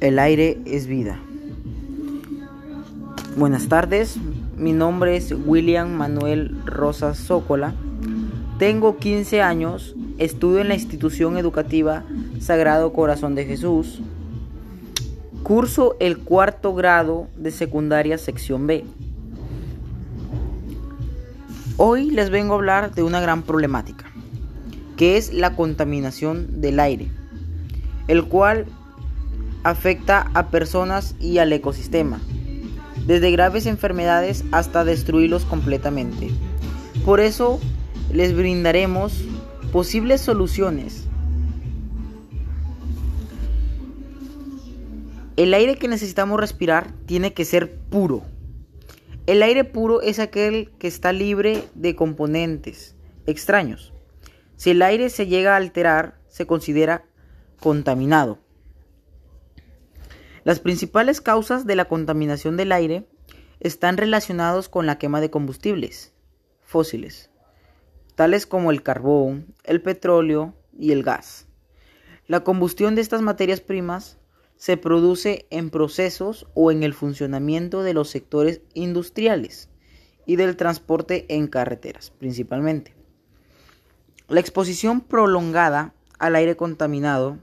El aire es vida. Buenas tardes, mi nombre es William Manuel Rosas Zócola. Tengo 15 años, estudio en la institución educativa Sagrado Corazón de Jesús. Curso el cuarto grado de secundaria sección B. Hoy les vengo a hablar de una gran problemática, que es la contaminación del aire, el cual afecta a personas y al ecosistema, desde graves enfermedades hasta destruirlos completamente. Por eso les brindaremos posibles soluciones. El aire que necesitamos respirar tiene que ser puro. El aire puro es aquel que está libre de componentes extraños. Si el aire se llega a alterar, se considera contaminado. Las principales causas de la contaminación del aire están relacionados con la quema de combustibles fósiles, tales como el carbón, el petróleo y el gas. La combustión de estas materias primas se produce en procesos o en el funcionamiento de los sectores industriales y del transporte en carreteras, principalmente. La exposición prolongada al aire contaminado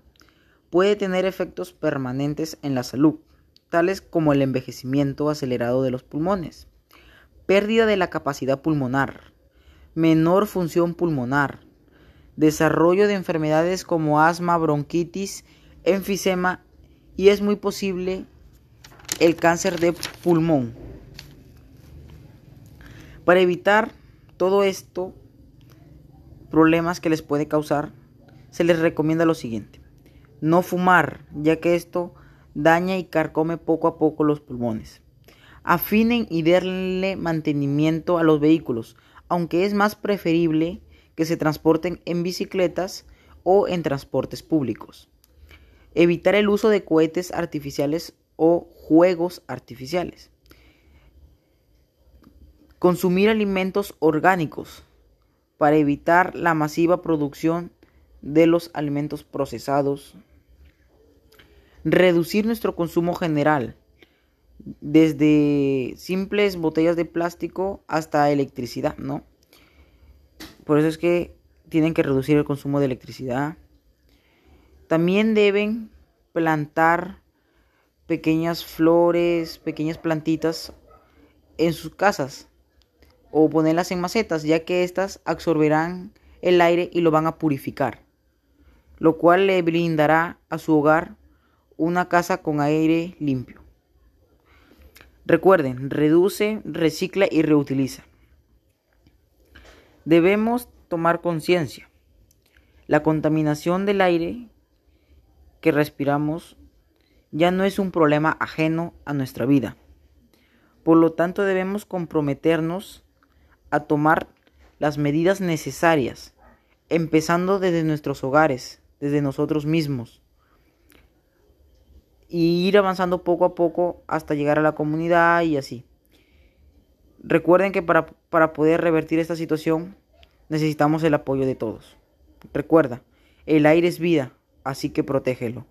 puede tener efectos permanentes en la salud, tales como el envejecimiento acelerado de los pulmones, pérdida de la capacidad pulmonar, menor función pulmonar, desarrollo de enfermedades como asma, bronquitis, enfisema y es muy posible el cáncer de pulmón. Para evitar todo esto, problemas que les puede causar, se les recomienda lo siguiente. No fumar, ya que esto daña y carcome poco a poco los pulmones. Afinen y denle mantenimiento a los vehículos, aunque es más preferible que se transporten en bicicletas o en transportes públicos. Evitar el uso de cohetes artificiales o juegos artificiales. Consumir alimentos orgánicos para evitar la masiva producción de los alimentos procesados, reducir nuestro consumo general, desde simples botellas de plástico hasta electricidad, ¿no? Por eso es que tienen que reducir el consumo de electricidad. También deben plantar pequeñas flores, pequeñas plantitas en sus casas o ponerlas en macetas, ya que éstas absorberán el aire y lo van a purificar, lo cual le brindará a su hogar una casa con aire limpio. Recuerden, reduce, recicla y reutiliza. Debemos tomar conciencia. La contaminación del aire que respiramos ya no es un problema ajeno a nuestra vida. Por lo tanto, debemos comprometernos a tomar las medidas necesarias, empezando desde nuestros hogares, desde nosotros mismos, y ir avanzando poco a poco hasta llegar a la comunidad y así. Recuerden que para, para poder revertir esta situación necesitamos el apoyo de todos. Recuerda, el aire es vida, así que protégelo.